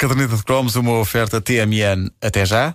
caderneta de cromos, uma oferta TMN. Até já.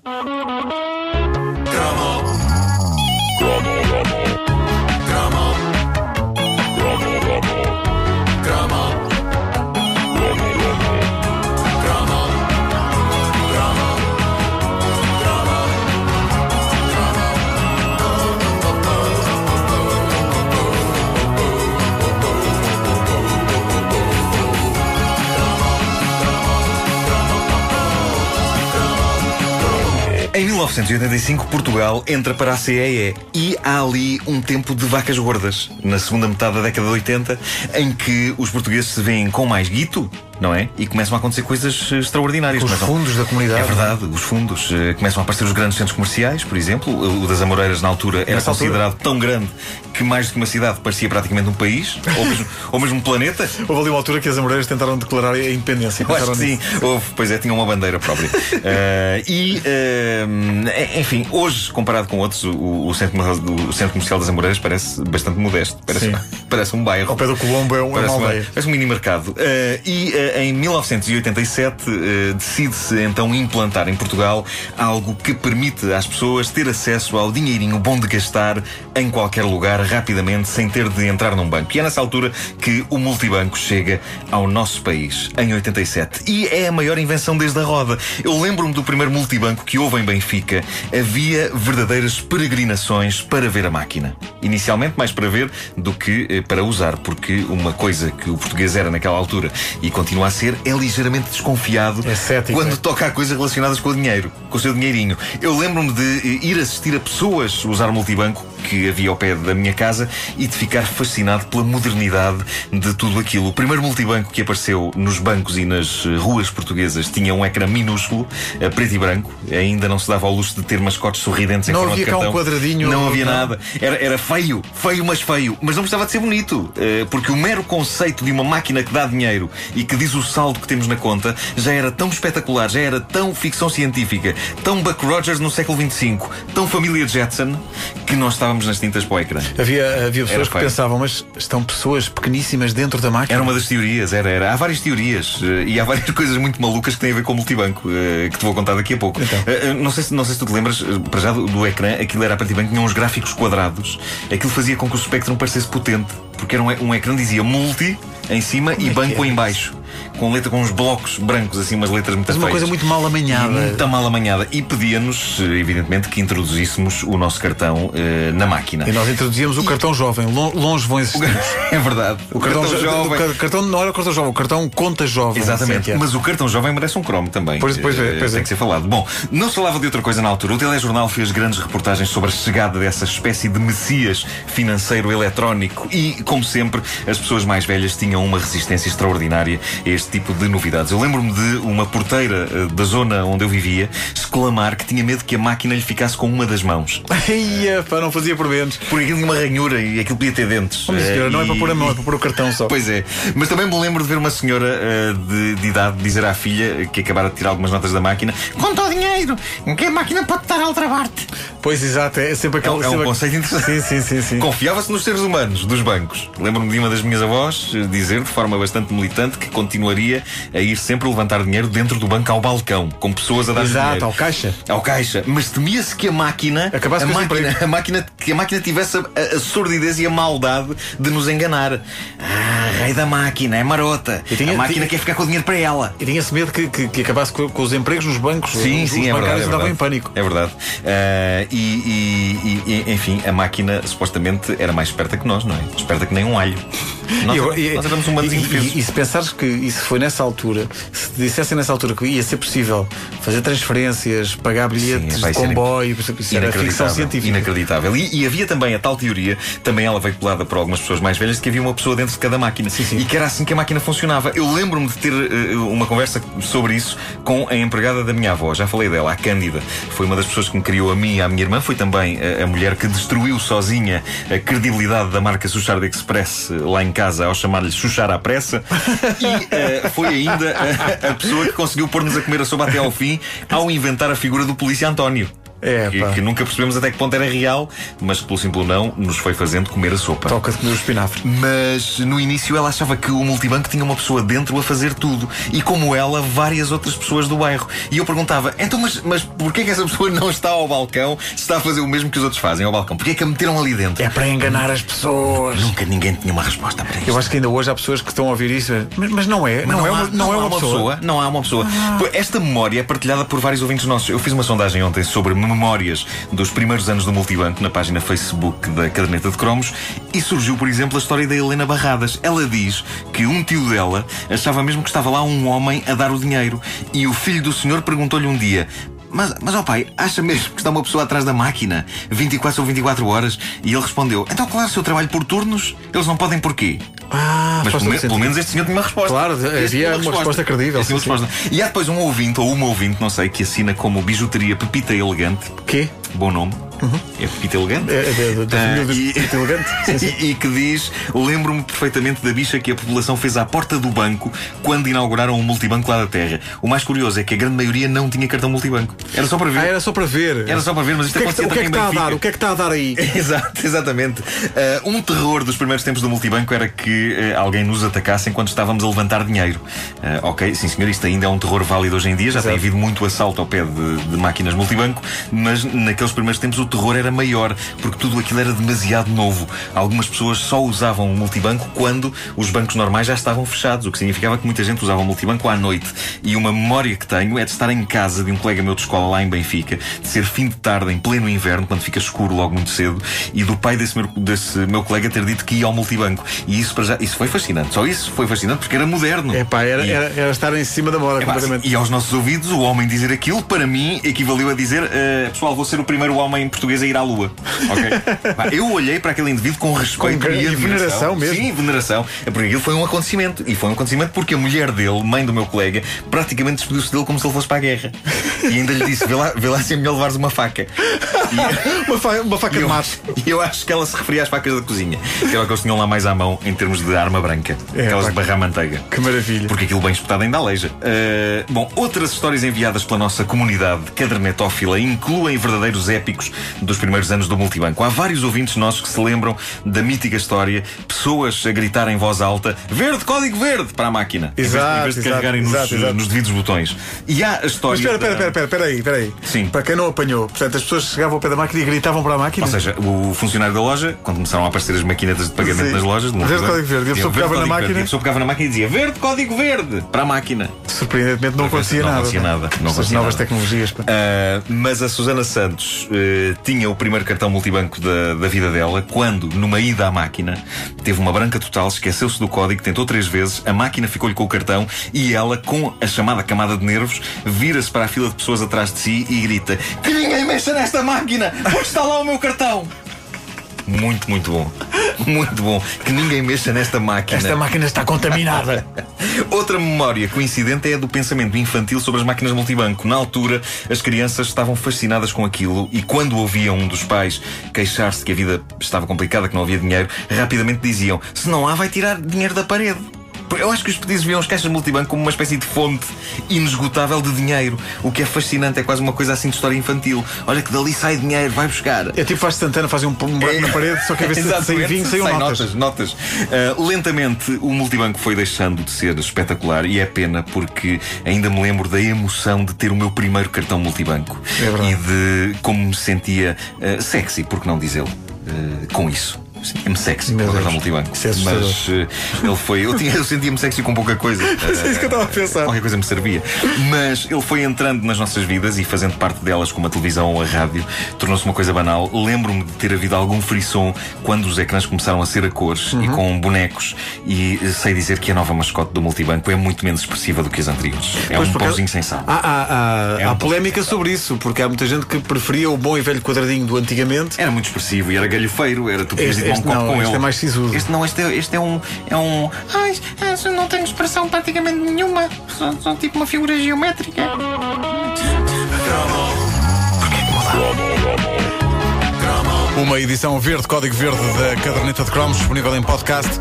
1985, Portugal entra para a CEE e há ali um tempo de vacas gordas, na segunda metade da década de 80, em que os portugueses se veem com mais guito, não é? E começam a acontecer coisas eh, extraordinárias. Os Começam- fundos da comunidade. É verdade, os fundos. Eh, Começam a aparecer os grandes centros comerciais, por exemplo. O das Amoreiras, na altura, era Nessa altura? considerado tão grande que mais do que uma cidade parecia praticamente um país, ou mesmo, ou mesmo um planeta. Houve ali uma altura que as Amoreiras tentaram declarar a independência. Eu acho sim. Houve, pois é, tinha uma bandeira própria. Eh, e, eh, enfim, hoje, comparado com outros, o, o centro, comercial- o centro comercial das Amoreiras parece bastante modesto. Parece, parece um bairro. Ao pé do Colombo é, um- é Parece uma uma- aldeia. parece um mini mercado. Eh, e em 1987 eh, decide-se então implantar em Portugal algo que permite às pessoas ter acesso ao dinheirinho bom de gastar em qualquer lugar rapidamente sem ter de entrar num banco. E é nessa altura que o multibanco chega ao nosso país, em 87. E é a maior invenção desde a roda. Eu lembro-me do primeiro multibanco que houve em Benfica. Havia verdadeiras peregrinações para ver a máquina. Inicialmente mais para ver do que eh, para usar, porque uma coisa que o português era naquela altura e continua a ser é ligeiramente desconfiado É quando é. toca a coisas relacionadas com o dinheiro, com o seu dinheirinho. Eu lembro-me de eh, ir assistir a pessoas usar multibanco que havia ao pé da minha casa e de ficar fascinado pela modernidade de tudo aquilo. O primeiro multibanco que apareceu nos bancos e nas eh, ruas portuguesas tinha um ecrã minúsculo, eh, preto e branco. Ainda não se dava ao luxo de ter mascotes sorridentes em Não forma havia de cá um cartão. quadradinho, Não havia não. nada. Era, era feio, feio, mas feio. Mas não precisava de ser bonito. eh, Porque o mero conceito de uma máquina que dá dinheiro e que diz o saldo que temos na conta já era tão espetacular, já era tão ficção científica, tão Buck Rogers no século XXV, tão família Jetson, que nós estávamos nas tintas para o ecrã. Havia, havia pessoas que pensavam, mas estão pessoas pequeníssimas dentro da máquina. Era uma das teorias, era, era. Há várias teorias eh, e há várias coisas muito malucas que têm a ver com o multibanco, eh, que te vou contar daqui a pouco. Então. Eh, não, sei se, não sei se tu te lembras, para já do, do ecrã, aquilo era a preto e branco, tinha uns gráficos quadrados. Aquilo fazia com que o Spectrum parecesse potente, porque era um, um ecrã dizia multi em cima e é banco é em baixo. Com letra com uns blocos brancos, assim, umas letras muito Mas uma feias. coisa muito mal amanhada. E Muito mal amanhada. E pedia-nos, evidentemente, que introduzíssemos o nosso cartão eh, na máquina. E nós introduzíamos o cartão jovem, Lon- longe vão existir. é verdade. O cartão, jo- jovem. o ca- cartão não era o cartão jovem, o cartão conta jovem. Exatamente, assim que é. mas o cartão jovem merece um cromo também. Pois- pois é, Eh, pois Tem é. que ser falado. Bom, não se falava de outra coisa na altura. O telejornal fez grandes reportagens sobre a chegada dessa espécie de messias financeiro eletrónico e, como sempre, as pessoas mais velhas tinham uma resistência extraordinária a este tipo de novidades. Eu lembro-me de uma porteira eh, da zona onde eu vivia exclamar que tinha medo que a máquina lhe ficasse com uma das mãos. Ia, pá, não fazia por menos. Porque aquilo tinha uma ranhura e aquilo podia ter dentes. Oh, minha Eh, senhora, não é e- para pôr a mão, é para pôr o cartão só. Pois é, mas também me lembro de ver uma senhora eh, de, de idade dizer à filha que acabara de tirar algumas notas da máquina: Conta o dinheiro, que a máquina pode estar a altrabar-te. Pois exato, é sempre É, aquele. um- é um sempre- conceito interessante. Sim, sim, sim, sim. Confiava-se nos seres humanos, dos bancos. Lembro-me de uma das minhas avós eh, dizer, de forma bastante militante, que continuaria a ir sempre levantar dinheiro dentro do banco ao balcão, com pessoas a dar Exato, dinheiro. ao caixa. Ao caixa, mas temia-se que a máquina, Acabasse a máquina, a máquina, que a máquina tivesse a, a sordidez e a maldade de nos enganar. Ah, rei da máquina, é marota. E tinha- a máquina tinha- quer ficar com o dinheiro para ela. E tinha-se medo que, que, que acabasse com, com os empregos nos bancos. Sim, os, sim, os é verdade. bancários É andavam verdade. em pânico. É verdade. Ah, e, e- e- enfim, a máquina supostamente era mais esperta que nós, não é? Esperta que nem um alho. Nós, eu- nós éramos humanos e- indefesos. e, e se pensares que isso foi nessa altura, se dissessem nessa altura que ia ser possível fazer transferências, pagar bilhetes Sim, de comboio, isso era ficção Inacreditável. científica. Inacreditável. E, e havia também a tal teoria, também ela veiculada por algumas pessoas mais velhas, de que havia uma pessoa dentro de cada máquina. sim. E que era assim que a máquina funcionava. Eu lembro-me de ter eh, uma conversa sobre isso com a empregada da minha avó. Já falei dela, a Cândida. Foi uma das pessoas que me criou a mim e à minha irmã. Foi também eh, a mulher que destruiu sozinha a credibilidade da marca Suchard Express eh, lá em casa ao chamar-lhe Chuchar à pressa. E eh, foi ainda a, a pessoa que conseguiu pôr-nos a comer a sopa até ao fim ao inventar a figura do polícia António. É, que, que nunca percebemos até que ponto era real, mas que pelo simples não nos foi fazendo comer a sopa. Toca de comer o espinafre. Mas no início ela achava que o multibanco tinha uma pessoa dentro a fazer tudo. E como ela, várias outras pessoas do bairro. E eu perguntava, então, mas, mas porquê que essa pessoa não está ao balcão se está a fazer o mesmo que os outros fazem ao balcão? Porquê que a meteram ali dentro? É para enganar as pessoas. Nunca ninguém tinha uma resposta para isto. Eu acho que ainda hoje há pessoas que estão a ouvir isso. Mas, mas não é. Mas Não, é, há- uma, não é há uma pessoa. Não há uma pessoa. Pô, Esta memória é partilhada por vários ouvintes nossos. Eu fiz uma sondagem ontem sobre memórias dos primeiros anos do Multibanco na página Facebook da Caderneta de Cromos e surgiu, por exemplo, a história da Helena Barradas. Ela diz que um tio dela achava mesmo que estava lá um homem a dar o dinheiro e o filho do senhor perguntou-lhe um dia. Mas, mas ó pai, acha mesmo que está uma pessoa atrás da máquina 24 ou 24 horas? E ele respondeu: Então, claro, se eu trabalho por turnos, eles não podem porquê? Ah, Mas pelo, me- pelo menos este senhor tinha uma resposta. Claro, havia tinha uma resposta credível, uma sim, resposta. E há depois um ouvinte, ou uma ouvinte, não sei, que assina como bijuteria Pepita Elegante. Quê? Bom nome. É Pepita Elegante. É, é da- da Ah, família dos e- Pepita Elegante. Sim, sim. E, e que diz: Lembro-me perfeitamente da bicha que a população fez à porta do banco quando inauguraram o multibanco lá da Terra. O mais curioso é que a grande maioria não tinha cartão multibanco. Era só para ver. Ah, era só para ver. Era só para ver, mas isto o que é que, o que, é que está a dar? O que é que está a dar aí? Exato, exatamente. Ah, um terror dos primeiros tempos do multibanco era que eh, alguém nos atacasse enquanto estávamos a levantar dinheiro. Ah, ok, sim senhor, isto ainda é um terror válido hoje em dia, já Exato. tem havido muito assalto ao pé de, de máquinas multibanco, mas naqueles primeiros tempos o terror era maior, porque tudo aquilo era demasiado novo. Algumas pessoas só usavam o multibanco quando os bancos normais já estavam fechados, o que significava que muita gente usava o multibanco à noite. E uma memória que tenho é de estar em casa de um colega meu de escola lá em Benfica, de ser fim de tarde, em pleno inverno, quando fica escuro logo muito cedo, e do pai desse meu, desse meu colega ter dito que ia ao multibanco. E isso, para já, isso foi fascinante. Só isso foi fascinante porque era moderno. É pá, era, E- era, era estar em cima da moda é pá, completamente. e aos nossos ouvidos, o homem dizer aquilo, para mim, equivaliu a dizer: "Eh, Pessoal, vou ser o primeiro homem português a ir à Lua. Ok? Pá, eu olhei para aquele indivíduo com respeito Com- e, admiração. veneração mesmo. Sim, veneração. Porque aquilo foi um acontecimento. E foi um acontecimento porque a mulher dele, mãe do meu colega, praticamente despediu-se dele como se ele fosse para a guerra. E ainda lhe disse: Vê lá, vê lá se é melhor levares uma faca. E- Uma, fa- uma faca de mato. e eu acho que ela se referia às facas da cozinha, que era o que eles tinham lá mais à mão em termos de arma branca. É, aquelas de barrar manteiga. Que maravilha. Porque aquilo bem espetado ainda aleija. Uh, bom, outras histórias enviadas pela nossa comunidade cadernetófila incluem verdadeiros épicos dos primeiros anos do multibanco. Há vários ouvintes nossos que se lembram da mítica história, pessoas a gritar em voz alta: Verde, código verde! para a máquina. Exato, em vez de, exato, carregarem nos, exato, exato. nos devidos botões. E há a história. Mas espera, da- espera, espera, espera, aí, espera aí. Sim. Para quem não apanhou, portanto, as pessoas chegavam ao pé da máquina e gritavam para a máquina. Ou seja, o funcionário da loja, quando começaram a aparecer as maquinetas de pagamento Sim. nas lojas, de Verde, código verde. E a pessoa "Verde, pegava na código verde." máquina. E a pessoa pegava na máquina e dizia verde, código verde para a máquina. Surpreendentemente não acontecia não nada. acontecia nada, não acontecia novas nada. tecnologias. Ah, mas a Susana Santos eh, tinha o primeiro cartão multibanco da, da vida dela quando, numa ida à máquina, teve uma branca total, esqueceu-se do código, tentou três vezes, a máquina ficou-lhe com o cartão e ela, com a chamada camada de nervos, vira-se para a fila de pessoas atrás de si e grita: Que ninguém mexa nesta máquina, porque está lá o meu cartão! Muito, muito bom. Muito bom. Que ninguém mexa nesta máquina. Esta máquina está contaminada. Outra memória coincidente é a do pensamento infantil sobre as máquinas multibanco. Na altura, as crianças estavam fascinadas com aquilo e quando ouviam um dos pais queixar-se que a vida estava complicada, que não havia dinheiro, rapidamente diziam: se não há, vai tirar dinheiro da parede. Eu acho que os pedidos viam as caixas multibanco como uma espécie de fonte inesgotável de dinheiro. O que é fascinante, é quase uma coisa assim de história infantil. Olha que dali sai dinheiro, vai buscar. É tipo faz Santana, fazem um, buraco na parede, só que a ver se sai vinho, saiam Sai notas. notas. Ah, lentamente, o multibanco foi deixando de ser espetacular e é pena porque ainda me lembro da emoção de ter o meu primeiro cartão multibanco É e de como me sentia ah, sexy, por que não dizê-lo, ah, com isso. Sentia-me sexy Meu com Deus. multibanco. É. Mas eh, ele foi. Eu, eu sentia-me sexy com pouca coisa. é isso que eu estava a pensar. Qualquer coisa me servia. Mas ele foi entrando nas nossas vidas e fazendo parte delas, como a televisão ou a rádio, tornou-se uma coisa banal. Lembro-me de ter havido algum frisson quando os ecrãs começaram a ser a cores Uhum. e com bonecos. E eh, sei dizer que a nova mascote do multibanco é muito menos expressiva do que as anteriores. É Pois, um pãozinho sem sal. Há, há, há, É há um polémica sobre isso, porque há muita gente que preferia o bom e velho quadradinho do antigamente. Era muito expressivo e era galhofeiro, era tu podias um este não, com este é mais sisudo. Este não, este é, este é um. É um. Ai, eu não tenho expressão praticamente nenhuma. Sou, sou tipo uma figura geométrica. Uma edição verde, código verde da caderneta de cromos, disponível em podcast.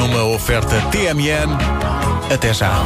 Numa oferta TMN. Até já.